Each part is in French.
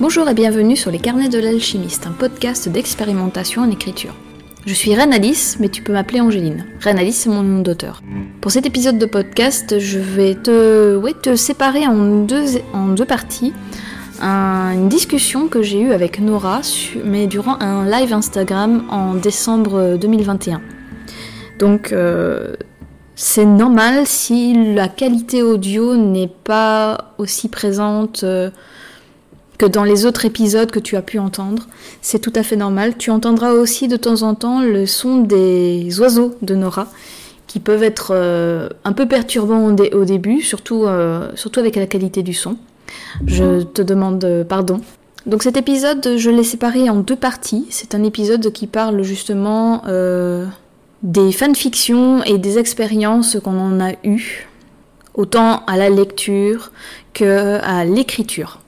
Bonjour et bienvenue sur les carnets de l'alchimiste, un podcast d'expérimentation en écriture. Je suis Reine mais tu peux m'appeler Angéline. Reine c'est mon nom d'auteur. Pour cet épisode de podcast, je vais te, séparer en deux, parties. Un- une discussion que j'ai eue avec Nora, mais durant un live Instagram en décembre 2021. Donc, euh, c'est normal si la qualité audio n'est pas aussi présente euh, que dans les autres épisodes que tu as pu entendre. C'est tout à fait normal. Tu entendras aussi de temps en temps le son des oiseaux de Nora, qui peuvent être euh, un peu perturbants au, dé- au début, surtout, euh, surtout avec la qualité du son. Je te demande euh, pardon. Donc cet épisode, je l'ai séparé en deux parties. C'est un épisode qui parle justement des fanfictions et des expériences qu'on en a eues, autant à la lecture que à l'écriture.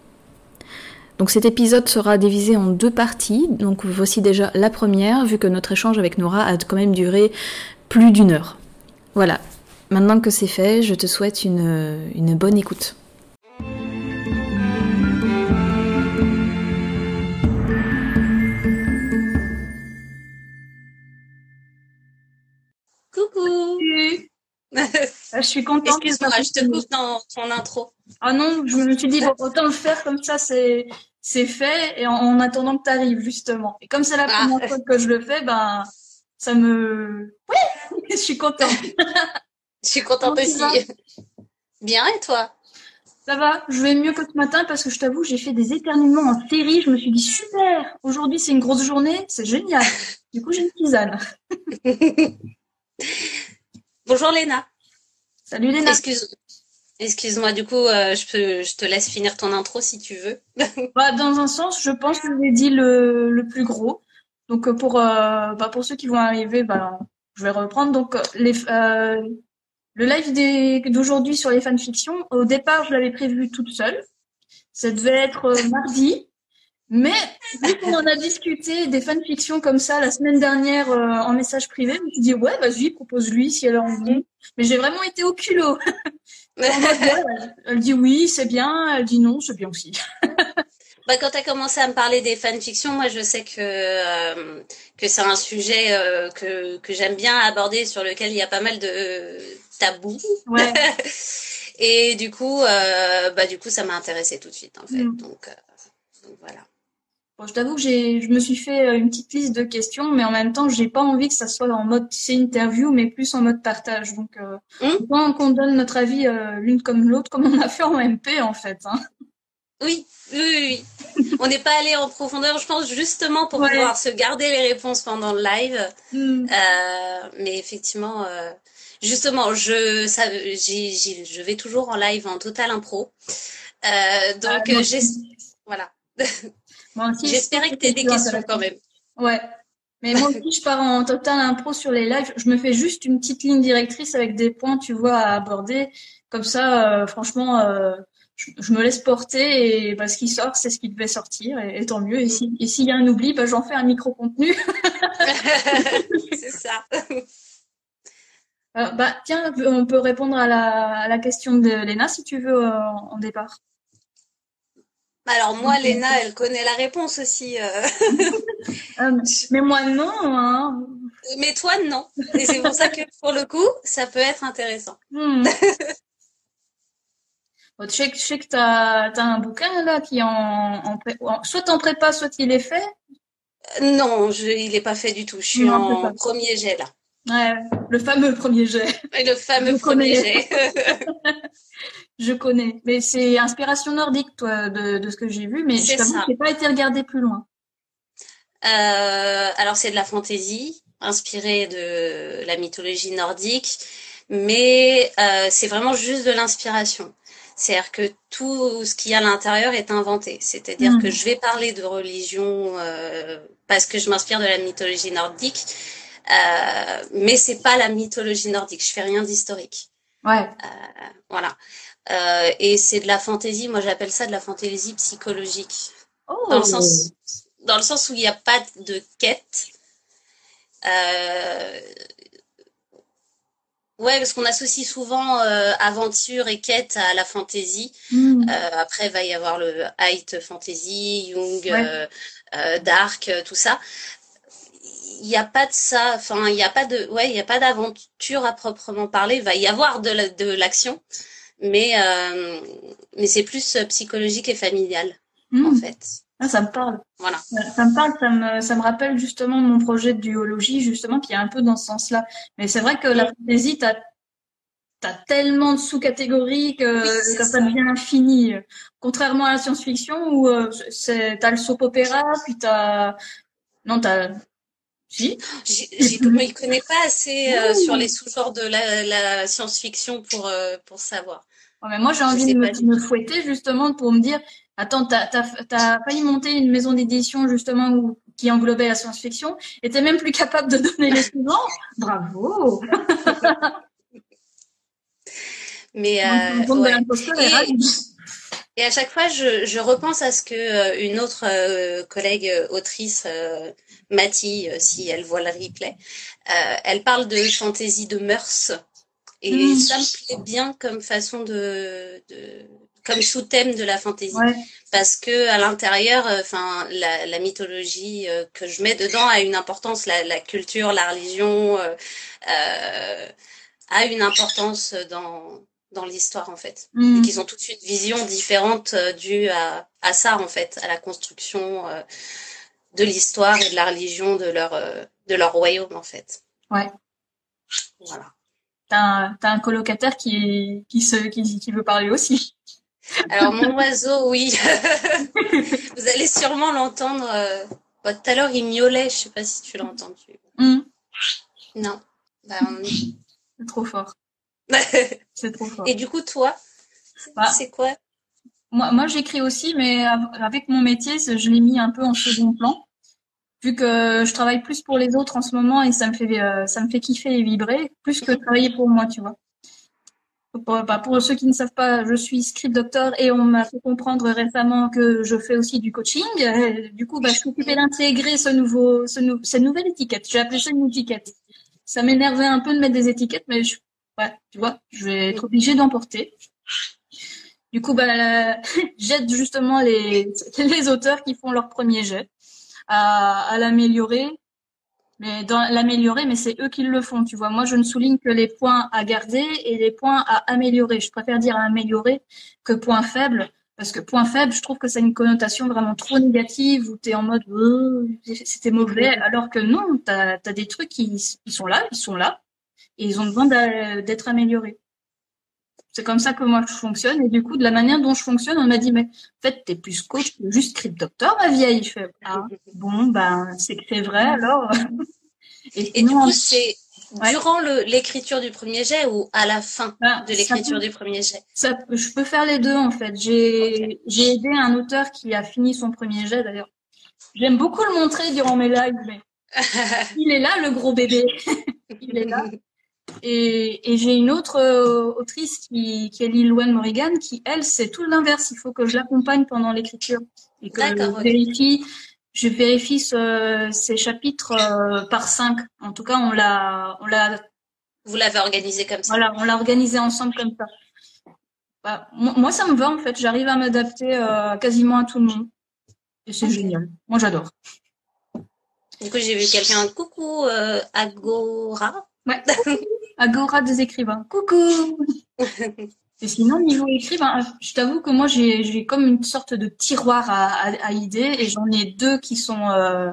Donc cet épisode sera divisé en deux parties. Donc voici déjà la première, vu que notre échange avec Nora a quand même duré plus d'une heure. Voilà. Maintenant que c'est fait, je te souhaite une, une bonne écoute. Coucou Ah, je suis contente. Excuse-moi, je te coupe dans ton intro. Ah non, je me suis dit, bon, autant le faire comme ça, c'est c'est fait, et en, en attendant que tu arrives, justement. Et comme c'est la Ah. première fois que je le fais, ben, ça me... Oui, je suis contente. Je suis contente aussi. Bien, et toi? Ça va, je vais mieux que ce matin parce que je t'avoue, j'ai fait des éternuements en série. Je me suis dit, super, aujourd'hui c'est une grosse journée, c'est génial. Du coup, j'ai une tisane. Bonjour Léna. Salut Léna. Excuse... Excuse-moi, du coup, euh, je, te laisse finir ton intro si tu veux. Bah, dans un sens, je pense que j'ai dit le, plus gros. Donc euh, pour euh, bah, pour ceux qui vont arriver, bah, je vais reprendre. Donc le live d'aujourd'hui sur les fanfictions. Au départ, je l'avais prévu toute seule. Ça devait être mardi, mais vu qu'on en a discuté des fanfictions comme ça la semaine dernière en message privé, je me suis dit ouais, vas-y, propose-lui si elle a envie. Mais j'ai vraiment été au culot. Elle dit oui, c'est bien. Elle dit non, c'est bien aussi. Bah, quand tu as commencé à me parler des fanfictions, moi je sais que, euh, que c'est un sujet euh, que, que j'aime bien aborder, sur lequel il y a pas mal de tabous. Ouais. Et du coup, euh, bah, du coup, ça m'a intéressé tout de suite, en fait. Mm. Donc, donc voilà. Bon, je t'avoue que j'ai, je me suis fait euh, une petite liste de questions, mais en même temps, j'ai pas envie que ça soit en mode c'est interview, mais plus en mode partage. Donc, euh, Hmm. autant qu'on donne notre avis euh, l'une comme l'autre, comme on a fait en MP en fait. Hein. Oui, oui, oui. On n'est pas allé en profondeur, je pense, justement pour Ouais. pouvoir se garder les réponses pendant le live. Hmm. Euh, mais effectivement, justement, je, ça, je vais toujours en live en total impro. Donc, Ah, euh, j'es- voilà. Moi aussi, J'espérais que tu aies des questions quand même. Ouais. Mais moi aussi, je pars en total impro sur les lives. Je me fais juste une petite ligne directrice avec des points, tu vois, à aborder. Comme ça, euh, franchement, euh, je, je me laisse porter et bah, ce qui sort, c'est ce qui devait sortir, et, et tant mieux. Et si- et s'il y a un oubli, bah, j'en fais un micro-contenu. C'est ça. Euh, bah, tiens, on peut répondre à la, à la question de Léna si tu veux en départ. Alors moi. Léna, elle connaît la réponse aussi. euh. Euh, mais moi, non. Hein. Mais toi, non. Et c'est pour ça que pour le coup, ça peut être intéressant. Hmm. Bon, tu sais, que- je sais que tu as, un bouquin là qui est en, en, soit en prépa, soit il est fait? Non, je, il n'est pas fait du tout. Je suis Non, en premier jet là. Ouais, le fameux premier jet. Et Le fameux premier jet. Je connais. Mais c'est inspiration nordique, toi, de, de ce que j'ai vu. Mais je j'ai pas été regarder plus loin. Euh, alors c'est de la fantaisie inspirée de la mythologie nordique, mais euh, c'est vraiment juste de l'inspiration. C'est-à-dire que tout ce qu'il y a à l'intérieur est inventé. C'est-à-dire que je vais parler de religion euh, parce que je m'inspire de la mythologie nordique, mais c'est pas la mythologie nordique. Je fais rien d'historique. Ouais. Voilà. Euh, et c'est de la fantaisie. Moi, j'appelle ça de la fantaisie psychologique. Oh. Dans le sens, dans le sens où il n'y a pas de quête. Euh, Ouais, parce qu'on associe souvent euh, aventure et quête à la fantasy. Hmm. Euh, après, il va y avoir le height fantasy, Ouais. euh, Dark, tout ça. Il n'y a pas de ça. Enfin, il n'y a pas de, ouais, il y a pas d'aventure à proprement parler. Il va y avoir de la- de l'action, mais euh, mais c'est plus euh, psychologique et familial Hmm. en fait. Ah, ça me parle. Voilà. Ça ça me parle, ça me, ça me rappelle justement mon projet de duologie, justement, qui est un peu dans ce sens-là. Mais c'est vrai que la fantasy, t'as, t'as tellement de sous-catégories que, Oui, ça ça. devient infini. Contrairement à la science-fiction où euh, t'as le soap opéra, puis t'as, non, t'as, si, je connais pas assez euh, sur les sous-genres de la, la science-fiction pour euh, pour savoir. Ouais, mais moi, j'ai envie de me, fouetter justement pour me dire, attends, t'as, failli monter une maison d'édition justement où, qui englobait la science-fiction et t'es même plus capable de donner les suivants. Bravo! Mais euh, ouais. est Et- à chaque fois, je, je repense à ce que euh, une autre euh, collègue autrice, euh, Mathie, si elle voit le replay, elle parle de fantaisie de mœurs. Et Mm. ça me plaît bien comme façon de, de comme sous-thème de la fantaisie. Ouais, Parce que à l'intérieur, euh, enfin, la, la mythologie euh, que je mets dedans a une importance, la, la culture, la religion euh, euh, a une importance dans dans l'histoire en fait Mm. et qu'ils ont toute une vision différente euh, due à, à ça en fait, à la construction euh, de l'histoire et de la religion de leur euh, de leur royaume en fait. Ouais. Voilà. T'as un, colocataire qui, qui, se, qui, qui veut parler aussi. Alors mon oiseau, oui, vous allez sûrement l'entendre. euh, bah, tout à l'heure il miaulait, je sais pas si tu l'as entendu. Mm. Non. Bah, on- C'est trop fort. C'est trop fort. et du coup toi, Bah. c'est quoi? Moi, moi j'écris aussi, mais av- avec mon métier, je l'ai mis un peu en second plan. Vu que je travaille plus pour les autres en ce moment et ça me fait, euh, ça me fait kiffer et vibrer, plus que travailler pour moi, tu vois. Pour, bah, pour ceux qui ne savent pas, je suis script doctor et on m'a fait comprendre récemment que je fais aussi du coaching. Du coup, bah, je suis occupée d'intégrer ce nouveau, ce nou- cette nouvelle étiquette. J'ai appelé ça une étiquette. Ça m'énervait un peu de mettre des étiquettes, mais je, ouais, tu vois, je vais être obligée d'en porter. Du coup, bah, j'aide justement les, les auteurs qui font leur premier jet à, l'améliorer. Mais dans l'améliorer, mais c'est eux qui le font, tu vois. Moi, je ne souligne que les points à garder et les points à améliorer. Je préfère dire améliorer que point faible. Parce que point faible, je trouve que a une connotation vraiment trop négative où tu es en mode Euh, c'était mauvais, alors que non, tu as, des trucs qui sont là, ils sont là, et ils ont besoin d'être améliorés. C'est comme ça que moi je fonctionne, et du coup, de la manière dont je fonctionne, on m'a dit, mais en fait, t'es plus coach que juste script doctor, ma vieille. Je fais, ah, bon, ben, c'est que c'est vrai, alors. Et, Et du coup, c'est Ouais. durant l'écriture du premier jet ou à la fin ben, de l'écriture du premier jet? Ça, je peux faire les deux en fait. J'ai j'ai aidé un auteur qui a fini son premier jet d'ailleurs. J'aime beaucoup le montrer durant mes lives, mais il est là le gros bébé. il est là. Et, et j'ai une autre euh, autrice qui, qui est Lil Wayne Morrigan qui elle c'est tout l'inverse. Il faut que je l'accompagne pendant l'écriture et que D'accord, je vérifie. Je vérifie ce- ces chapitres euh, par cinq. En tout cas, on l'a on l'a Vous l'avez organisé comme ça. voilà, on l'a organisé ensemble comme ça. Bah, moi, ça me va en fait. J'arrive à m'adapter euh, quasiment à tout le monde. Et c'est génial. Moi, j'adore. Du coup, j'ai vu quelqu'un. Coucou, euh, Agora. Ouais. Agora des écrivains. Coucou. Et sinon, niveau écrit, ben, je t'avoue que moi, j'ai comme une sorte de tiroir à, à, à idées et j'en ai deux qui sont euh,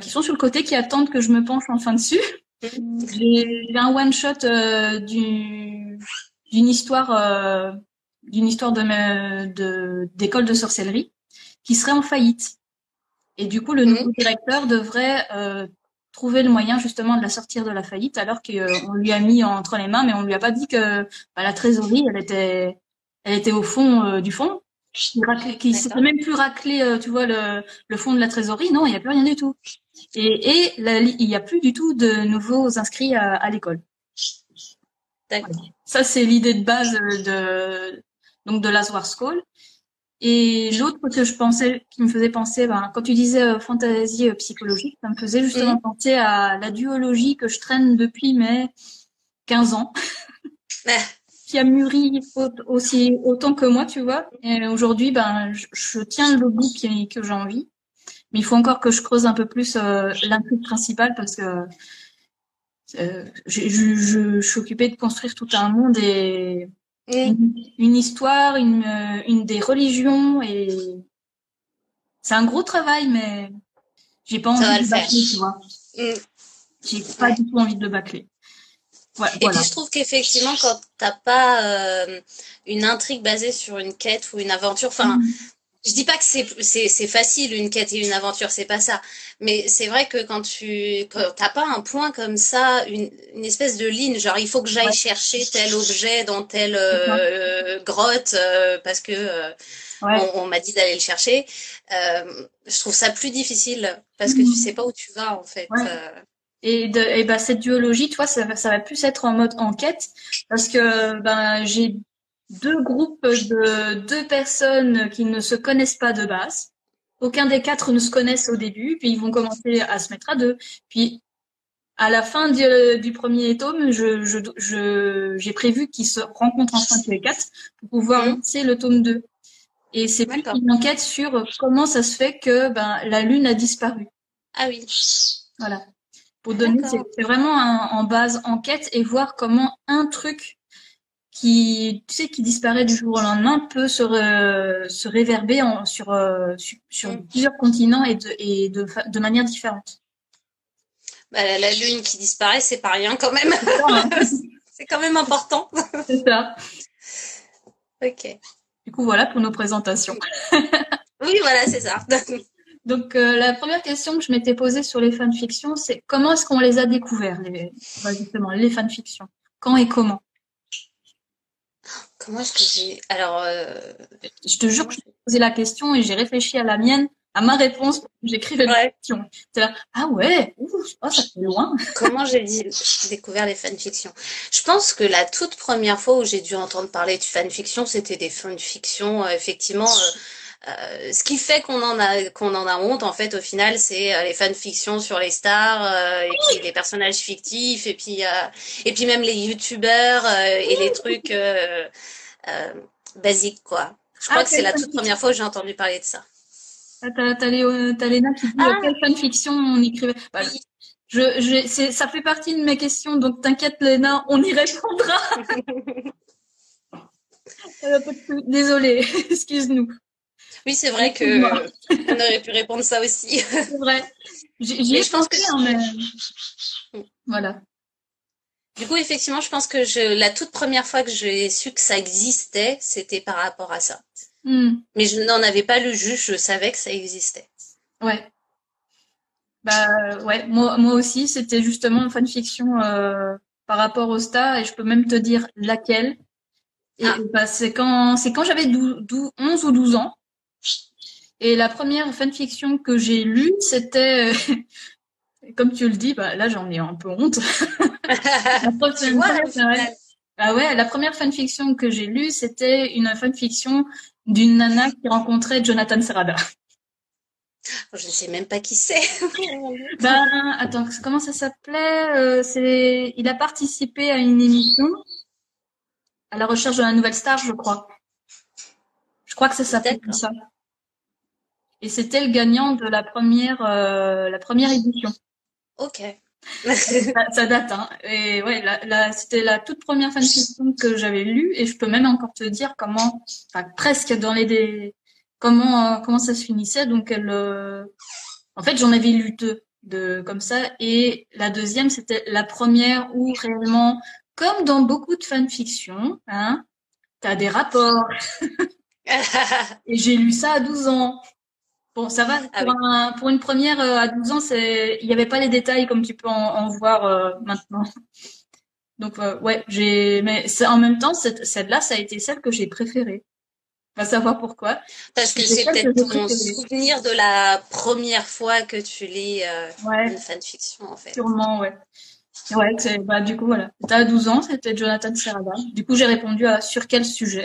qui sont sur le côté, qui attendent que je me penche enfin dessus. J'ai un one shot euh, du- d'une histoire euh, d'une histoire de d'école de sorcellerie qui serait en faillite. Et du coup, le Mhm. nouveau directeur devrait trouver le moyen justement de la sortir de la faillite, alors qu'on lui a mis entre les mains, mais on lui a pas dit que bah, la trésorerie, elle était elle était au fond euh, du fond. Qui, qui s'était même plus raclé, euh, tu vois, le, le fond de la trésorerie. Non, il n'y a plus rien du tout. Et, et la il n'y a plus du tout de nouveaux inscrits à, à l'école. D'accord. Ça, c'est l'idée de base de, donc de l'Aswar School. Et l'autre que je pensais, qui me faisait penser, ben, quand tu disais euh, fantaisie euh, psychologique, ça me faisait justement penser à la duologie que je traîne depuis mes 15 ans, qui a mûri aussi autant que moi, tu vois. Et aujourd'hui, ben, je, tiens le bout que j'ai envie. Mais il faut encore que je creuse un peu plus euh, l'intrigue principale parce que euh, je, je, suis occupée de construire tout un monde et une, histoire, une, euh, une des religions et c'est un gros travail, mais j'ai pas envie de le bâcler, tu vois. Mm. J'ai pas du tout envie de le bâcler. et puis je trouve qu'effectivement, quand t'as pas euh, une intrigue basée sur une quête ou une aventure, enfin, mm je dis pas que c'est c'est facile une quête et une aventure, c'est pas ça. Mais c'est vrai que quand tu t'as pas un point comme ça, une, une espèce de ligne, genre il faut que j'aille chercher tel objet dans telle euh, grotte euh, parce que euh, on, m'a dit d'aller le chercher. je trouve ça plus difficile parce que tu mhm. sais pas où tu vas en fait. Et, de, et bah, cette duologie, toi, ça, ça va plus être en mode enquête parce que ben j'ai deux groupes de deux personnes qui ne se connaissent pas de base. Aucun des quatre ne se connaissent au début, puis ils vont commencer à se mettre à deux. Puis à la fin du, premier tome, je, je, j'ai prévu qu'ils se rencontrent enfin tous les quatre pour pouvoir mhm. lancer le tome 2. Et c'est plus une enquête sur comment ça se fait que ben, la Lune a disparu. Ah oui. Voilà. Pour donner, c'est vraiment en base enquête et voir comment un truc qui, tu sais, qui disparaît du jour au lendemain peut se, se réverber en, sur, euh, sur, mm. plusieurs continents et de, et de, de manière différente. Bah, la, lune qui disparaît, c'est pas rien quand même. c'est quand même important. c'est ça. Ok. Du coup, voilà pour nos présentations. oui, voilà, c'est ça. Donc, euh, la première question que je m'étais posée sur les fanfictions, c'est comment est-ce qu'on les a découverts, les, bah, justement, les fanfictions? Quand et comment? Comment est-ce que j'ai. Alors. Euh... Je te jure que je t'ai posé la question et j'ai réfléchi à la mienne, à ma réponse, j'écrivais la question. ah ouais, Ouh, oh, ça fait loin. Comment j'ai découvert les fanfictions Je pense que la toute première fois où j'ai dû entendre parler de fanfiction, c'était des fanfictions, euh, effectivement. Euh, euh, ce qui fait qu'on en a qu'on en a honte en fait au final c'est euh, les fanfictions sur les stars euh, et puis les personnages fictifs et puis et puis même les youtubeurs et les trucs basiques quoi. Je crois ah, que c'est la toute première fois que j'ai entendu parler de ça. Ah, t'as, t'as, Léna qui dit ah. quelle fanfiction on écrivait. Bah, je, je, c'est, ça fait partie de mes questions, donc t'inquiète Léna, on y répondra. Désolée, excuse-nous. Oui, c'est vrai que on aurait pu répondre ça aussi. C'est vrai. J'y ai je pense que mais... voilà. Du coup, effectivement, je pense que je, la toute première fois que j'ai su que ça existait, c'était par rapport à ça. Hmm. Mais je n'en avais pas lu juste, je savais que ça existait. Ouais. Bah ouais, moi, moi aussi, c'était justement une fanfiction euh, par rapport au star et je peux même te dire laquelle. Ah. bah, c'est quand c'est quand j'avais 11 ou 12 ans. Et la première fanfiction que j'ai lue, c'était, comme tu le dis, bah, là j'en ai un peu honte. la première, ah ouais, la première fanfiction que j'ai lue, c'était une fanfiction d'une nana qui rencontrait Jonathan Serrada. Je ne sais même pas qui c'est. ben, attends, comment ça s'appelait euh, C'est, il a participé à une émission à la recherche de la nouvelle star, je crois. Je crois que ça s'appelle comme ça. Et c'était le gagnant de la première, euh, la première édition. Ok. ça, date, hein. Et ouais, la, c'était la toute première fanfiction que j'avais lue, et je peux même encore te dire comment, enfin presque dans les des, comment euh, comment ça se finissait. Donc elle, euh, en fait, j'en avais lu deux de comme ça, et la deuxième c'était la première où réellement, comme dans beaucoup de fanfictions, hein, t'as des rapports. et j'ai lu ça à 12 ans. Bon, ça va. Ah pour, une première euh, à 12 ans, c'est il n'y avait pas les détails comme tu peux en, voir euh, maintenant. Donc euh, ouais, j'ai mais en même temps celle-là, ça a été celle que j'ai préférée. Va savoir pourquoi. Parce que c'est peut-être ton souvenir de la première fois que tu lis une fanfiction en fait. Sûrement, ouais. Ouais, bah du coup voilà. C'était à 12 ans, c'était Jonathan Serrada. Du coup, j'ai répondu à sur quel sujet?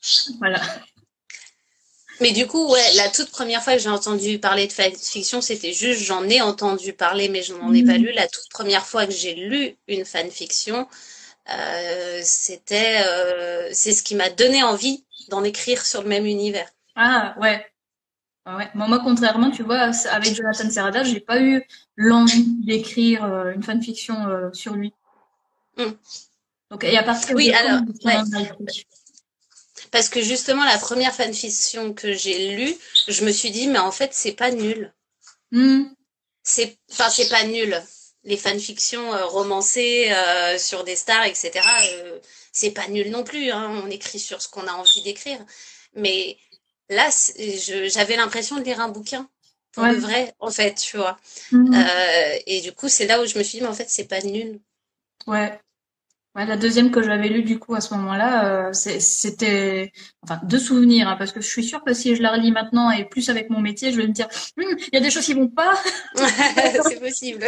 voilà. Mais du coup, ouais, la toute première fois que j'ai entendu parler de fanfiction, c'était juste, j'en ai entendu parler, mais je n'en ai pas Mhm. lu. La toute première fois que j'ai lu une fanfiction, euh, c'était, euh, c'est ce qui m'a donné envie d'en écrire sur le même univers. Ah, ouais. Ouais. Moi, moi, contrairement, tu vois, avec Jonathan Serrada, j'ai pas eu l'envie d'écrire euh, une fanfiction euh, sur lui. Mm. Donc, et à partir Oui, de alors, ouais. Parce que justement, la première fanfiction que j'ai lue, je me suis dit, mais en fait, c'est pas nul. Hmm. C'est, enfin, c'est pas nul. Les fanfictions euh, romancées euh, sur des stars, etc., euh, c'est pas nul non plus. Hein. On écrit sur ce qu'on a envie d'écrire. Mais là, j'avais l'impression de lire un bouquin. Pour Ouais. le vrai, en fait, tu vois. Hmm. Euh, et du coup, c'est là où je me suis dit, mais en fait, c'est pas nul. Ouais. Ouais, la deuxième que j'avais lue du coup à ce moment-là, euh, c'était, enfin, deux souvenirs, hein, parce que je suis sûre que si je la relis maintenant et plus avec mon métier, je vais me dire, Hum, il y a des choses qui vont pas. c'est possible.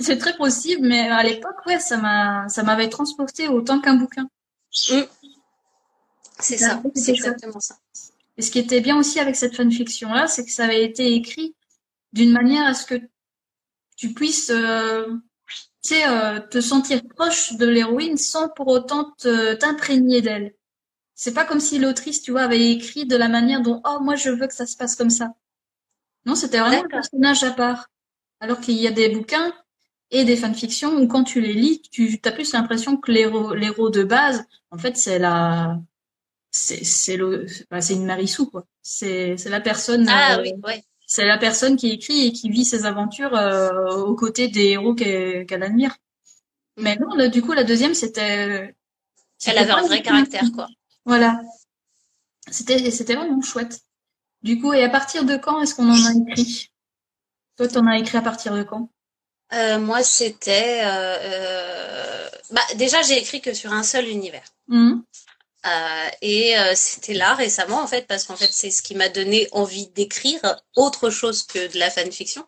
C'est très possible, mais à l'époque, ouais, ça m'a, ça m'avait transporté autant qu'un bouquin. C'est Ça, ça, c'est exactement ça. Et ce qui était bien aussi avec cette fanfiction-là, c'est que ça avait été écrit d'une manière à ce que tu puisses, euh, tu sais, euh, te sentir proche de l'héroïne sans pour autant t'imprégner d'elle. C'est pas comme si l'autrice, tu vois, avait écrit de la manière dont, oh, moi, je veux que ça se passe comme ça. Non, c'était vraiment un personnage à part. Alors qu'il y a des bouquins et des fanfictions où quand tu les lis, tu as plus l'impression que l'héros, de base, en fait, c'est la, c'est, c'est le, bah, c'est une Marissou, quoi. C'est, c'est la personne, Ah euh, oui, ouais. C'est la personne qui écrit et qui vit ses aventures euh, aux côtés des héros qu'elle, admire. Mais non, là, du coup, la deuxième, c'était, Elle avait un vrai caractère, quoi. Voilà. C'était, c'était vraiment chouette. Du coup, et à partir de quand est-ce qu'on en a écrit? Toi, t'en as écrit à partir de quand? Euh, moi, c'était... euh, Bah, déjà, j'ai écrit que sur un seul univers. Mhm. Euh, et euh, c'était là récemment, en fait, parce qu'en fait, c'est ce qui m'a donné envie d'écrire autre chose que de la fanfiction.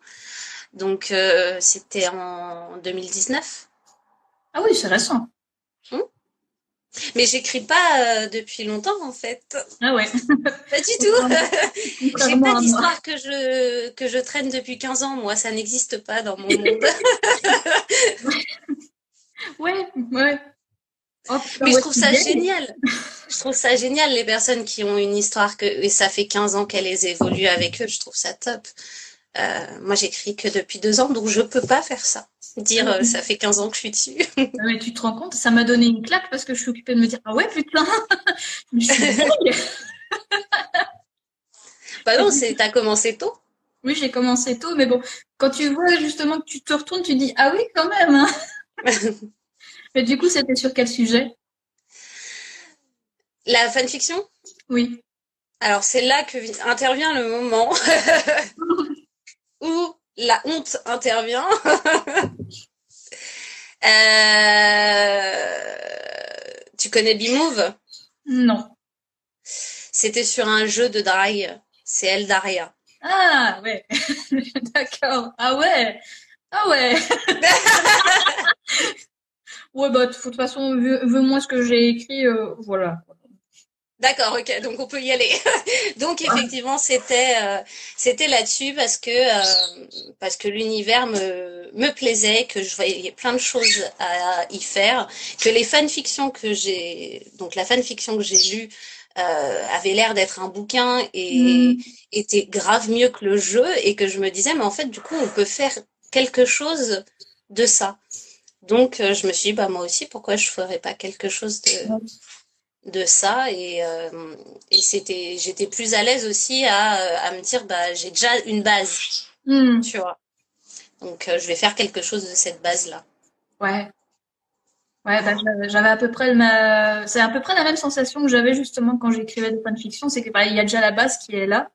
Donc, euh, c'était en 2019. Ah oui, c'est récent. Mais j'écris pas depuis longtemps, en fait. Ah ouais. Pas du tout. J'ai pas d'histoire que je, que je traîne depuis 15 ans. Moi, ça n'existe pas dans mon monde. Ouais, ouais. Oh, Mais je trouve ça génial. Je trouve ça génial, les personnes qui ont une histoire que, et ça fait 15 ans qu'elles évoluent avec eux. Je trouve ça top. Euh, moi, j'écris que depuis deux ans, donc je peux pas faire ça. Dire, euh, ça fait 15 ans que je suis dessus. Ah, Mais tu te rends compte, ça m'a donné une claque parce que je suis occupée de me dire, ah ouais, putain, je suis bah non, c'est, t'as commencé tôt. Oui, j'ai commencé tôt, mais bon, quand tu vois justement que tu te retournes, tu dis, ah oui, quand même. hein. Mais du coup, c'était sur quel sujet? La fanfiction? Oui. Alors, c'est là que vi- intervient le moment où la honte intervient. Euh, Tu connais B-Move? Non. C'était sur un jeu de drague. C'est Eldaria. Ah ouais, d'accord. Ah ouais, ah ouais. Ouais, bah de toute façon, vu, vu moi ce que j'ai écrit, euh, voilà. D'accord, ok, donc on peut y aller. donc effectivement, c'était euh, c'était là-dessus parce que euh, parce que l'univers me me plaisait, que je voyais plein de choses à y faire, que les fanfictions que j'ai donc la fanfiction que j'ai lue euh, avait l'air d'être un bouquin et Mm. était grave mieux que le jeu et que je me disais mais en fait du coup on peut faire quelque chose de ça. Donc euh, je me suis dit bah moi aussi pourquoi je ferais pas quelque chose de de ça et, euh, et c'était j'étais plus à l'aise aussi à, à me dire bah j'ai déjà une base Mm. tu vois donc euh, je vais faire quelque chose de cette base là Ouais. Ouais, bah, j'avais à peu près le ma... c'est à peu près la même sensation que j'avais justement quand j'écrivais des fanfictions, c'est que bah, il y a déjà la base qui est là.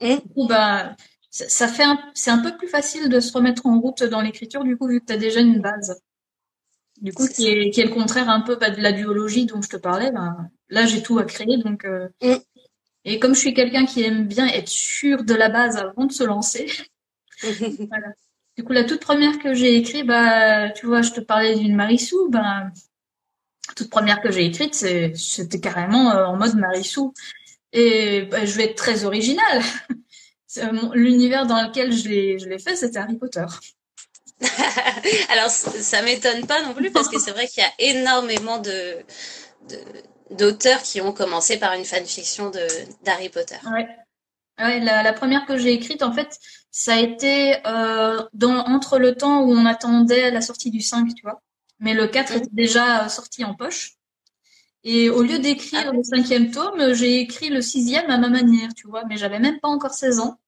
Mm. Du coup, bah, ça, ça fait un... c'est un peu plus facile de se remettre en route dans l'écriture, du coup, vu que tu as déjà une base. Du coup, qui est, qui est le contraire un peu bah, de la duologie dont je te parlais, bah, là, j'ai tout à créer, donc, euh, Mm. et comme je suis quelqu'un qui aime bien être sûr de la base avant de se lancer, Du coup, la toute première que j'ai écrite, bah, tu vois, je te parlais d'une Marissou, bah, toute première que j'ai écrite, c'est, c'était carrément euh, en mode Marissou. Et bah, je vais être très originale. L'univers dans lequel je l'ai fait, c'était Harry Potter. Alors, ça m'étonne pas non plus parce que c'est vrai qu'il y a énormément de, d'auteurs qui ont commencé par une fanfiction de d'Harry Potter. Ouais. Ouais, la, la première que j'ai écrite, en fait, ça a été euh, dans, entre le temps où on attendait la sortie du 5, tu vois. Mais le 4 mmh. était déjà sorti en poche. Et au lieu d'écrire ah. le cinquième tome, j'ai écrit le sixième à ma manière, tu vois. Mais j'avais même pas encore 16 ans.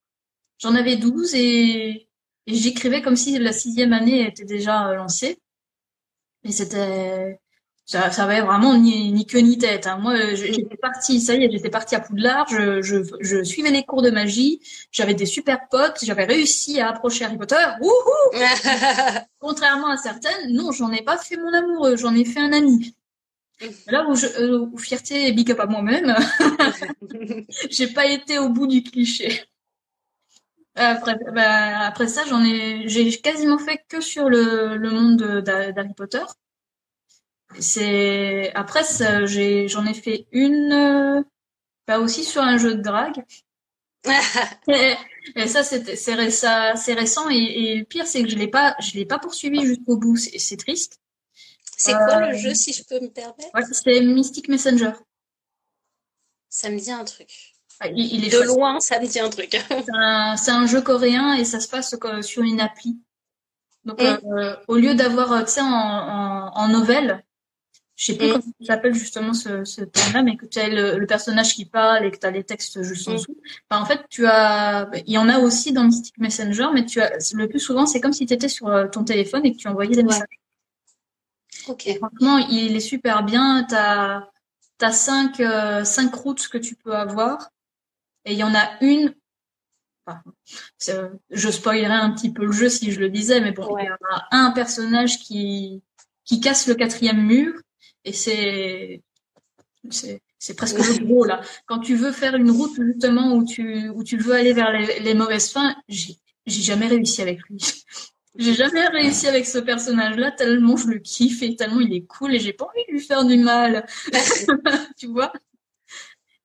J'en avais 12 et, et j'écrivais comme si la sixième année était déjà lancée. Et c'était, ça, ça avait vraiment ni, ni queue ni tête. Hein. Moi, j'étais partie, ça y est, j'étais partie à Poudlard, je, je, je suivais les cours de magie, j'avais des super potes, j'avais réussi à approcher Harry Potter. Wouhou Contrairement à certaines, non, j'en ai pas fait mon amoureux, j'en ai fait un ami. Là où, je, euh, où fierté et big up à moi-même, j'ai pas été au bout du cliché. Après, bah, après ça, j'en ai, j'ai quasiment fait que sur le, le monde d'Harry Potter. C'est après j'ai j'en ai fait une euh, pas aussi sur un jeu de drague. et, ça c'était c'est c'est récent et, le pire c'est que je l'ai pas je l'ai pas poursuivi jusqu'au bout c'est triste. C'est quoi le euh, jeu si je peux me permettre? ouais, C'est Mystic Messenger. Ça me dit un truc. Il, est de loin, ça me dit un truc. c'est un, jeu coréen et ça se passe sur une appli. Donc, mm. euh, au lieu d'avoir, tu sais, en, en, en nouvelle, je sais plus mm. comment ça s'appelle justement ce, ce thème-là, mais que tu as le, personnage qui parle et que tu as les textes juste en mm. dessous. en fait, tu as, il y en a aussi dans Mystic Messenger, mais tu as, le plus souvent, c'est comme si tu étais sur euh, ton téléphone et que tu envoyais des messages. Ok. franchement, il est super bien. Tu as, as cinq, euh, cinq routes que tu peux avoir. Et il y en a une, enfin, je spoilerais un petit peu le jeu si je le disais, mais bon, il y a un personnage qui, qui casse le quatrième mur et c'est c'est presque le gros là. Quand tu veux faire une route justement où tu où tu veux aller vers les, mauvaises fins, j'ai j'ai jamais réussi avec lui. j'ai jamais réussi avec ce personnage-là tellement je le kiffe et tellement il est cool et j'ai pas envie de lui faire du mal. tu vois?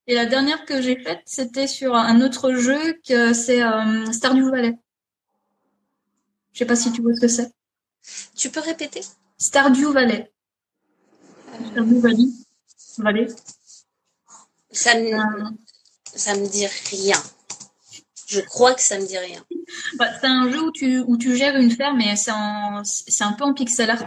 Et la dernière que j'ai faite, c'était sur un autre jeu que c'est euh, Stardew Valley. Je sais pas si tu vois ce que c'est. Tu peux répéter? Stardew Valley. Ça me, euh. ça me dit rien. Je crois que ça me dit rien. Bah, c'est un jeu où tu, où tu gères une ferme et c'est c'est un peu en pixel art.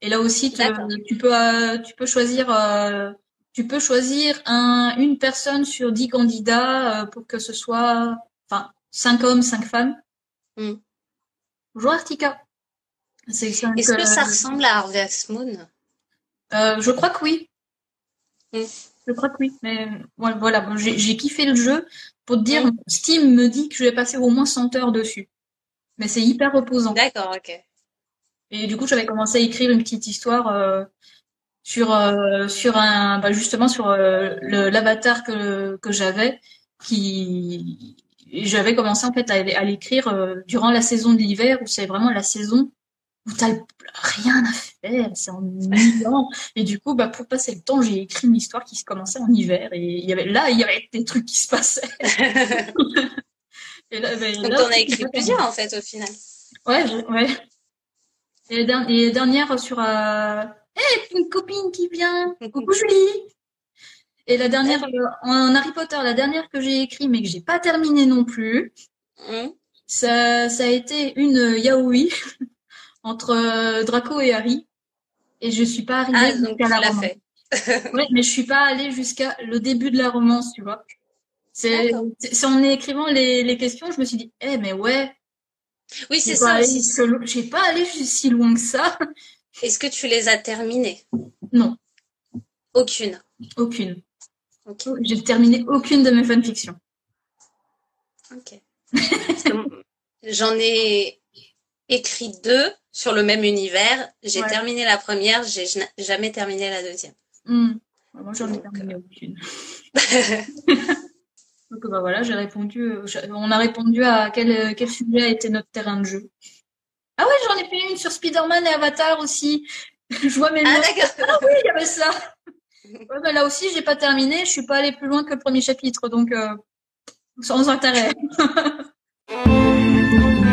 Et là aussi, tu, peux, euh, tu peux choisir, euh, tu peux choisir un, une personne sur dix candidats pour que ce soit, enfin, cinq hommes, cinq femmes. Hmm. Bonjour Artica. Est-ce que ça ressemble à Harvest Moon euh, je crois que oui. Mm. Je crois que oui. Mais voilà, j'ai kiffé le jeu. Pour te dire, mm. Steam me dit que je vais passer au moins 100 heures dessus. Mais c'est hyper reposant. D'accord, ok. Et du coup, j'avais commencé à écrire une petite histoire euh, sur euh, sur un bah justement sur l'avatar que que j'avais qui j'avais commencé en fait à, à l'écrire durant la saison de l'hiver où c'est vraiment la saison où t'as rien à faire, c'est ennuyant. et du coup, bah, pour passer le temps, j'ai écrit une histoire qui se commençait en hiver. Et il y avait, là, il y avait des trucs qui se passaient. et là, bah, Donc, on a écrit plusieurs, en fait, au final. Ouais, ouais. Et les dernières sur, euh... hey, une copine qui vient. Coucou Julie. Et la dernière, euh, en Harry Potter, la dernière que j'ai écrite, mais que j'ai pas terminée non plus. Mmh. Ça, ça a été une yaoi entre euh, Draco et Harry. Et je suis pas arrivée ah, jusqu'à la romance. ouais, mais je suis pas allée jusqu'à le début de la romance, tu vois. C'est en écrivant les, les questions, je me suis dit, eh mais ouais. Oui, c'est ça aussi. J'ai pas allé si loin que ça. Est-ce que tu les as terminées Non. Aucune. Aucune. J'ai terminé aucune de mes fanfictions. Ok. J'en ai écrit deux sur le même univers. J'ai terminé la première, j'ai jamais terminé la deuxième. Hmm. Moi, j'en ai terminé euh, aucune. Donc bah voilà, j'ai répondu. Euh, on a répondu à quel, quel sujet a été notre terrain de jeu. Ah ouais, j'en ai fait une sur Spider-Man et Avatar aussi. je vois mes Ah. Ah oui, il y avait ça. Bah là aussi, j'ai pas terminé. Je suis pas allée plus loin que le premier chapitre, donc euh, sans intérêt.